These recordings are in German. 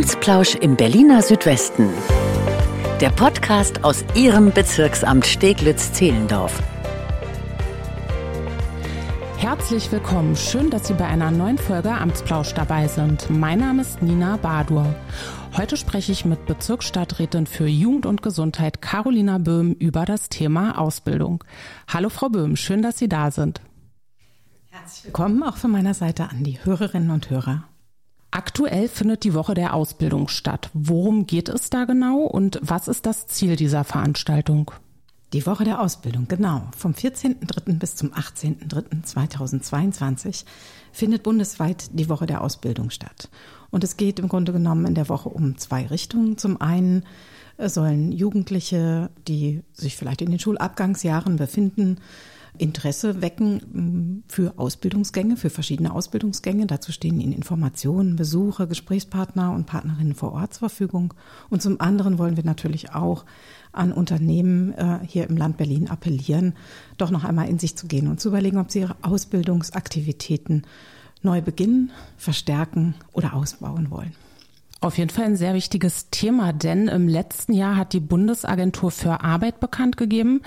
Amtsplausch im Berliner Südwesten. Der Podcast aus Ihrem Bezirksamt Steglitz-Zehlendorf. Herzlich willkommen. Schön, dass Sie bei einer neuen Folge Amtsplausch dabei sind. Mein Name ist Nina Badur. Heute spreche ich mit Bezirksstadträtin für Jugend und Gesundheit Carolina Böhm über das Thema Ausbildung. Hallo Frau Böhm, schön, dass Sie da sind. Herzlich willkommen auch von meiner Seite an die Hörerinnen und Hörer. Aktuell findet die Woche der Ausbildung statt. Worum geht es da genau und was ist das Ziel dieser Veranstaltung? Die Woche der Ausbildung, genau. Vom 14.03. bis zum 18.03.2022 findet bundesweit die Woche der Ausbildung statt. Und es geht im Grunde genommen in der Woche um zwei Richtungen. Zum einen sollen Jugendliche, die sich vielleicht in den Schulabgangsjahren befinden, Interesse wecken mm, für Ausbildungsgänge, für verschiedene Ausbildungsgänge. Dazu stehen Ihnen Informationen, Besuche, Gesprächspartner und Partnerinnen vor Ort zur Verfügung. Und zum anderen wollen wir natürlich auch an Unternehmen äh, hier im Land Berlin appellieren, doch noch einmal in sich zu gehen und zu überlegen, ob sie ihre Ausbildungsaktivitäten neu beginnen, verstärken oder ausbauen wollen. Auf jeden Fall ein sehr wichtiges Thema, denn im letzten Jahr hat die Bundesagentur für Arbeit bekannt gegeben,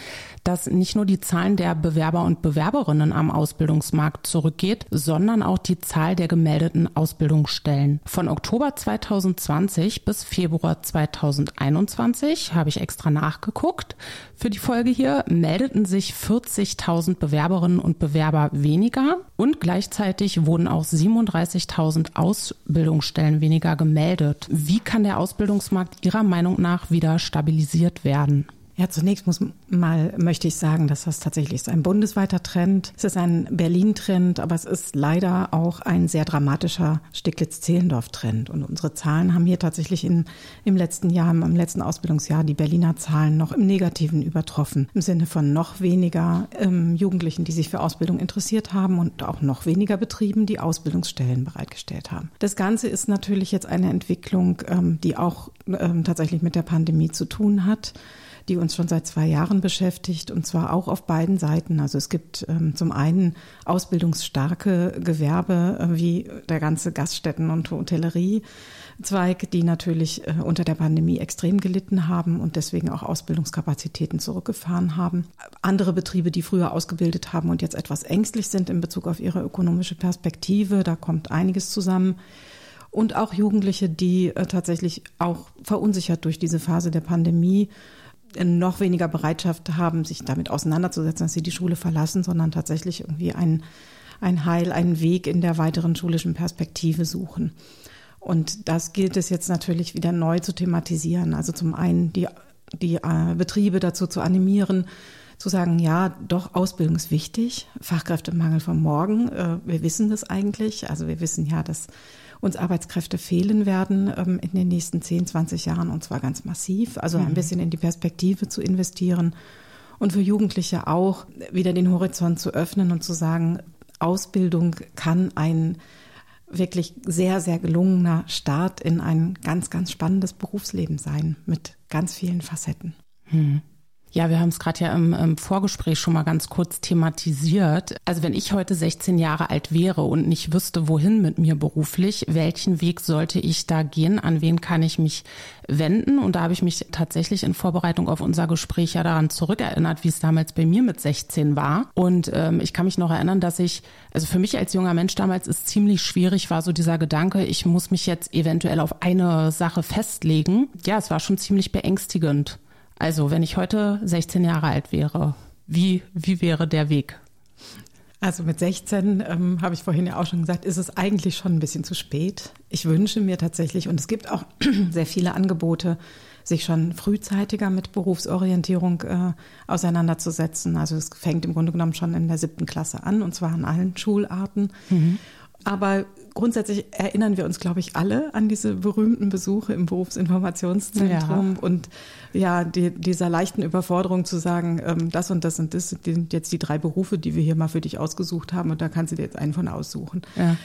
dass nicht nur die Zahlen der Bewerber und Bewerberinnen am Ausbildungsmarkt zurückgeht, sondern auch die Zahl der gemeldeten Ausbildungsstellen. Von Oktober 2020 bis Februar 2021 habe ich extra nachgeguckt. Für die Folge hier meldeten sich 40.000 Bewerberinnen und Bewerber weniger und gleichzeitig wurden auch 37.000 Ausbildungsstellen weniger gemeldet gebildet. Wie kann der Ausbildungsmarkt Ihrer Meinung nach wieder stabilisiert werden? Ja, zunächst muss mal möchte ich sagen, dass das tatsächlich ist ein bundesweiter Trend. Es ist ein Berlin-Trend, aber es ist leider auch ein sehr dramatischer Stiglitz-Zehlendorf-Trend. Und unsere Zahlen haben hier tatsächlich in, im letzten Jahr, im letzten Ausbildungsjahr, die Berliner Zahlen noch im Negativen übertroffen. Im Sinne von noch weniger ähm, Jugendlichen, die sich für Ausbildung interessiert haben und auch noch weniger Betrieben, die Ausbildungsstellen bereitgestellt haben. Das Ganze ist natürlich jetzt eine Entwicklung, ähm, die auch ähm, tatsächlich mit der Pandemie zu tun hat die uns schon seit zwei Jahren beschäftigt und zwar auch auf beiden Seiten. Also es gibt ähm, zum einen ausbildungsstarke Gewerbe äh, wie der ganze Gaststätten- und Hotelleriezweig, die natürlich äh, unter der Pandemie extrem gelitten haben und deswegen auch Ausbildungskapazitäten zurückgefahren haben. Andere Betriebe, die früher ausgebildet haben und jetzt etwas ängstlich sind in Bezug auf ihre ökonomische Perspektive, da kommt einiges zusammen und auch Jugendliche, die äh, tatsächlich auch verunsichert durch diese Phase der Pandemie noch weniger Bereitschaft haben, sich damit auseinanderzusetzen, dass sie die Schule verlassen, sondern tatsächlich irgendwie ein, ein Heil, einen Weg in der weiteren schulischen Perspektive suchen. Und das gilt es jetzt natürlich wieder neu zu thematisieren. Also zum einen die, die äh, Betriebe dazu zu animieren, zu sagen, ja, doch, Ausbildung ist wichtig, Fachkräftemangel von morgen, äh, wir wissen das eigentlich. Also wir wissen ja, dass uns Arbeitskräfte fehlen werden ähm, in den nächsten 10, 20 Jahren und zwar ganz massiv. Also ein mhm. bisschen in die Perspektive zu investieren und für Jugendliche auch wieder den Horizont zu öffnen und zu sagen, Ausbildung kann ein wirklich sehr, sehr gelungener Start in ein ganz, ganz spannendes Berufsleben sein mit ganz vielen Facetten. Hm. Ja, wir haben es gerade ja im, im, Vorgespräch schon mal ganz kurz thematisiert. Also wenn ich heute 16 Jahre alt wäre und nicht wüsste, wohin mit mir beruflich, welchen Weg sollte ich da gehen, an wen kann ich mich wenden? Und da habe ich mich tatsächlich in Vorbereitung auf unser Gespräch ja daran zurückerinnert, wie es damals bei mir mit 16 war. Und ähm, ich kann mich noch erinnern, dass ich, also für mich als junger Mensch damals ist ziemlich schwierig war so dieser Gedanke, ich muss mich jetzt eventuell auf eine Sache festlegen. Ja, es war schon ziemlich beängstigend. Also, wenn ich heute 16 Jahre alt wäre, wie, wie wäre der Weg? Also mit 16, ähm, habe ich vorhin ja auch schon gesagt, ist es eigentlich schon ein bisschen zu spät. Ich wünsche mir tatsächlich, und es gibt auch sehr viele Angebote, sich schon frühzeitiger mit Berufsorientierung äh, auseinanderzusetzen. Also es fängt im Grunde genommen schon in der siebten Klasse an, und zwar an allen Schularten. Mhm. Aber grundsätzlich erinnern wir uns, glaube ich, alle an diese berühmten Besuche im Berufsinformationszentrum ja. und ja, die, dieser leichten Überforderung zu sagen, ähm, das und das und das sind jetzt die drei Berufe, die wir hier mal für dich ausgesucht haben und da kannst du dir jetzt einen von aussuchen. Ja.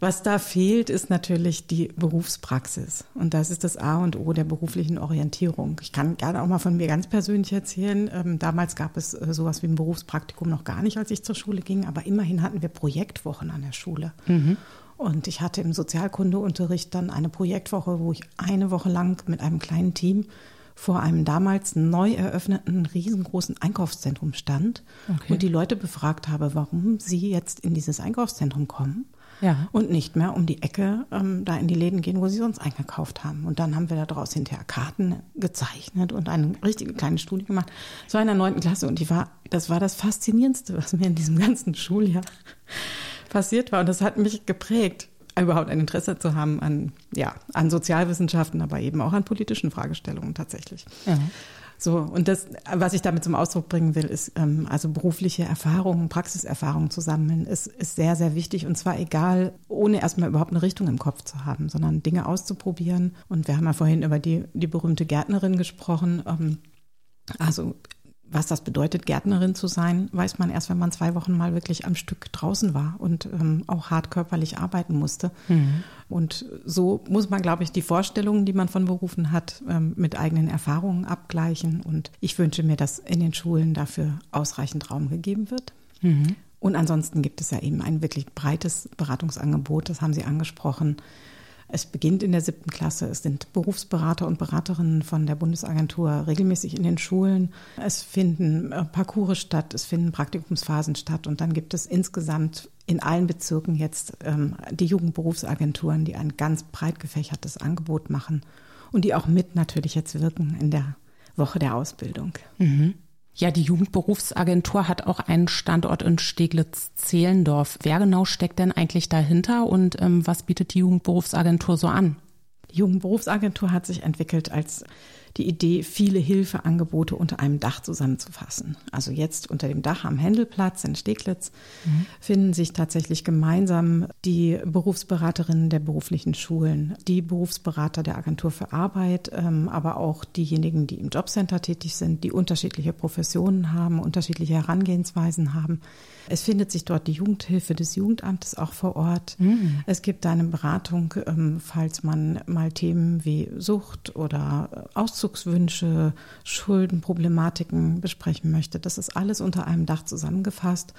Was da fehlt, ist natürlich die Berufspraxis. Und das ist das A und O der beruflichen Orientierung. Ich kann gerne auch mal von mir ganz persönlich erzählen. Ähm, damals gab es äh, sowas wie ein Berufspraktikum noch gar nicht, als ich zur Schule ging. Aber immerhin hatten wir Projektwochen an der Schule. Mhm. Und ich hatte im Sozialkundeunterricht dann eine Projektwoche, wo ich eine Woche lang mit einem kleinen Team vor einem damals neu eröffneten riesengroßen Einkaufszentrum stand okay. und die Leute befragt habe, warum sie jetzt in dieses Einkaufszentrum kommen ja. und nicht mehr um die Ecke ähm, da in die Läden gehen, wo sie sonst eingekauft haben. Und dann haben wir daraus hinterher Karten gezeichnet und eine richtige kleine Studie gemacht. In der neunten Klasse und die war, das war das Faszinierendste, was mir in diesem ganzen Schuljahr passiert war. Und das hat mich geprägt überhaupt ein Interesse zu haben an, ja, an Sozialwissenschaften, aber eben auch an politischen Fragestellungen tatsächlich. Ja. So, und das, was ich damit zum Ausdruck bringen will, ist, ähm, also berufliche Erfahrungen, Praxiserfahrungen zu sammeln, ist, ist sehr, sehr wichtig. Und zwar egal, ohne erstmal überhaupt eine Richtung im Kopf zu haben, sondern Dinge auszuprobieren. Und wir haben ja vorhin über die, die berühmte Gärtnerin gesprochen. Ähm, also was das bedeutet, Gärtnerin zu sein, weiß man erst, wenn man zwei Wochen mal wirklich am Stück draußen war und ähm, auch hart körperlich arbeiten musste. Mhm. Und so muss man, glaube ich, die Vorstellungen, die man von Berufen hat, ähm, mit eigenen Erfahrungen abgleichen. Und ich wünsche mir, dass in den Schulen dafür ausreichend Raum gegeben wird. Mhm. Und ansonsten gibt es ja eben ein wirklich breites Beratungsangebot, das haben Sie angesprochen es beginnt in der siebten Klasse. Es sind Berufsberater und Beraterinnen von der Bundesagentur regelmäßig in den Schulen. Es finden äh, Parcours statt, es finden Praktikumsphasen statt und dann gibt es insgesamt in allen Bezirken jetzt ähm, die Jugendberufsagenturen, die ein ganz breit gefächertes Angebot machen und die auch mit natürlich jetzt wirken in der Woche der Ausbildung. Mhm. Ja, die Jugendberufsagentur hat auch einen Standort in Steglitz-Zehlendorf. Wer genau steckt denn eigentlich dahinter und ähm, was bietet die Jugendberufsagentur so an? Die Jugendberufsagentur hat sich entwickelt als die Idee, viele Hilfeangebote unter einem Dach zusammenzufassen. Also jetzt unter dem Dach am Händelplatz in Steglitz mhm. finden sich tatsächlich gemeinsam die Berufsberaterinnen der beruflichen Schulen, die Berufsberater der Agentur für Arbeit, ähm, aber auch diejenigen, die im Jobcenter tätig sind, die unterschiedliche Professionen haben, unterschiedliche Herangehensweisen haben. Es findet sich dort die Jugendhilfe des Jugendamtes auch vor Ort. Mhm. Es gibt eine Beratung, ähm, falls man mal Themen wie Sucht oder Auszugswünsche, Schuldenproblematiken besprechen möchte. Das ist alles unter einem Dach zusammengefasst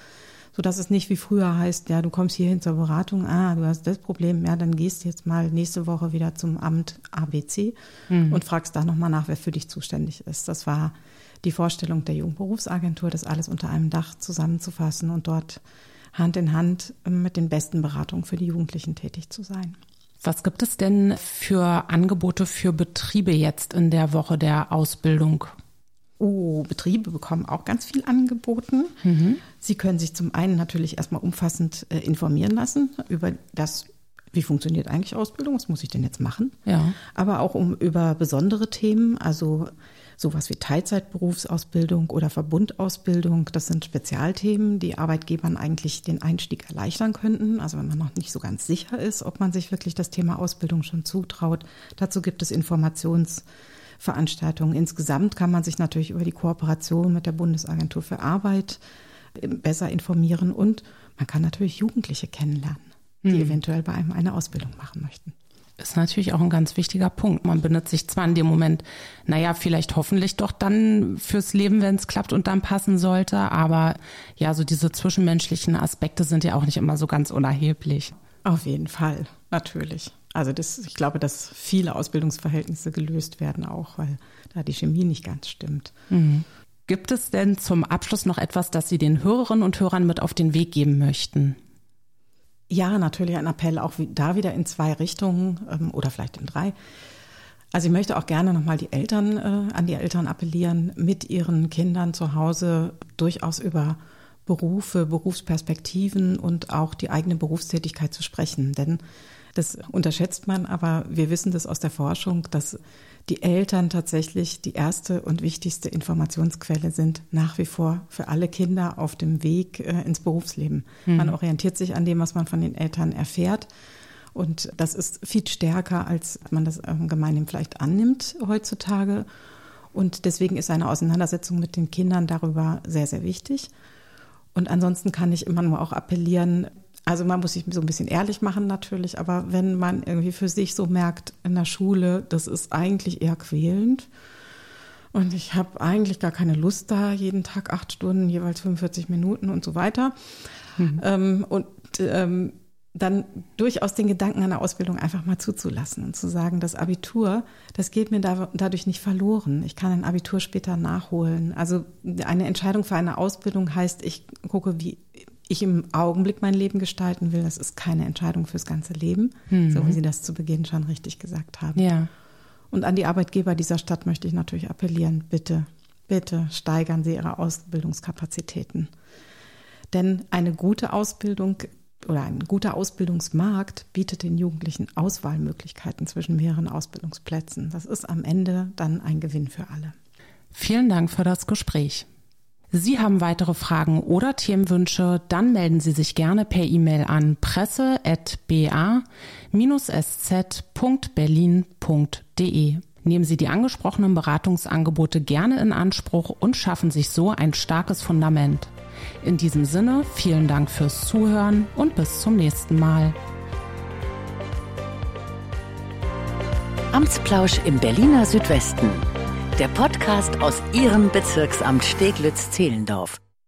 so dass es nicht wie früher heißt, ja, du kommst hierhin zur Beratung, ah, du hast das Problem, ja, dann gehst du jetzt mal nächste Woche wieder zum Amt ABC mhm. und fragst da nochmal nach, wer für dich zuständig ist. Das war die Vorstellung der Jugendberufsagentur, das alles unter einem Dach zusammenzufassen und dort Hand in Hand mit den besten Beratungen für die Jugendlichen tätig zu sein. Was gibt es denn für Angebote für Betriebe jetzt in der Woche der Ausbildung? Oh, Betriebe bekommen auch ganz viel angeboten. Mhm. Sie können sich zum einen natürlich erstmal umfassend äh, informieren lassen über das, wie funktioniert eigentlich Ausbildung, was muss ich denn jetzt machen? Ja. Aber auch um über besondere Themen, also sowas wie Teilzeitberufsausbildung oder Verbundausbildung. Das sind Spezialthemen, die Arbeitgebern eigentlich den Einstieg erleichtern könnten. Also wenn man noch nicht so ganz sicher ist, ob man sich wirklich das Thema Ausbildung schon zutraut. Dazu gibt es Informationsveranstaltungen. Insgesamt kann man sich natürlich über die Kooperation mit der Bundesagentur für Arbeit besser informieren und man kann natürlich Jugendliche kennenlernen, die mhm. eventuell bei einem eine Ausbildung machen möchten ist natürlich auch ein ganz wichtiger Punkt. Man bindet sich zwar in dem Moment, naja, vielleicht hoffentlich doch dann fürs Leben, wenn es klappt und dann passen sollte, aber ja, so diese zwischenmenschlichen Aspekte sind ja auch nicht immer so ganz unerheblich. Auf jeden Fall, natürlich. Also das, ich glaube, dass viele Ausbildungsverhältnisse gelöst werden auch, weil da die Chemie nicht ganz stimmt. Mhm. Gibt es denn zum Abschluss noch etwas, das Sie den Hörerinnen und Hörern mit auf den Weg geben möchten? Ja, natürlich ein Appell auch da wieder in zwei Richtungen ähm, oder vielleicht in drei. Also ich möchte auch gerne nochmal die Eltern, äh, an die Eltern appellieren, mit ihren Kindern zu Hause durchaus über Berufe, Berufsperspektiven und auch die eigene Berufstätigkeit zu sprechen. Denn das unterschätzt man, aber wir wissen das aus der Forschung, dass die Eltern tatsächlich die erste und wichtigste Informationsquelle sind, nach wie vor für alle Kinder auf dem Weg äh, ins Berufsleben. Mhm. Man orientiert sich an dem, was man von den Eltern erfährt. Und das ist viel stärker, als man das gemeinhin vielleicht annimmt heutzutage. Und deswegen ist eine Auseinandersetzung mit den Kindern darüber sehr, sehr wichtig. Und ansonsten kann ich immer nur auch appellieren, also man muss sich so ein bisschen ehrlich machen natürlich, aber wenn man irgendwie für sich so merkt in der Schule, das ist eigentlich eher quälend und ich habe eigentlich gar keine Lust da, jeden Tag acht Stunden, jeweils 45 Minuten und so weiter. Mhm. Ähm, und ähm, dann durchaus den Gedanken einer Ausbildung einfach mal zuzulassen und zu sagen, das Abitur, das geht mir da, dadurch nicht verloren. Ich kann ein Abitur später nachholen. Also eine Entscheidung für eine Ausbildung heißt, ich gucke, wie ich im Augenblick mein Leben gestalten will. Das ist keine Entscheidung fürs ganze Leben, mhm. so wie Sie das zu Beginn schon richtig gesagt haben. Ja. Und an die Arbeitgeber dieser Stadt möchte ich natürlich appellieren, bitte, bitte steigern Sie Ihre Ausbildungskapazitäten. Denn eine gute Ausbildung oder ein guter Ausbildungsmarkt bietet den Jugendlichen Auswahlmöglichkeiten zwischen mehreren Ausbildungsplätzen. Das ist am Ende dann ein Gewinn für alle. Vielen Dank für das Gespräch. Sie haben weitere Fragen oder Themenwünsche, dann melden Sie sich gerne per E-Mail an presse.ba-sz.berlin.de. Nehmen Sie die angesprochenen Beratungsangebote gerne in Anspruch und schaffen sich so ein starkes Fundament. In diesem Sinne, vielen Dank fürs Zuhören und bis zum nächsten Mal. Amtsplausch im Berliner Südwesten. Der Podcast aus Ihrem Bezirksamt Steglitz-Zehlendorf.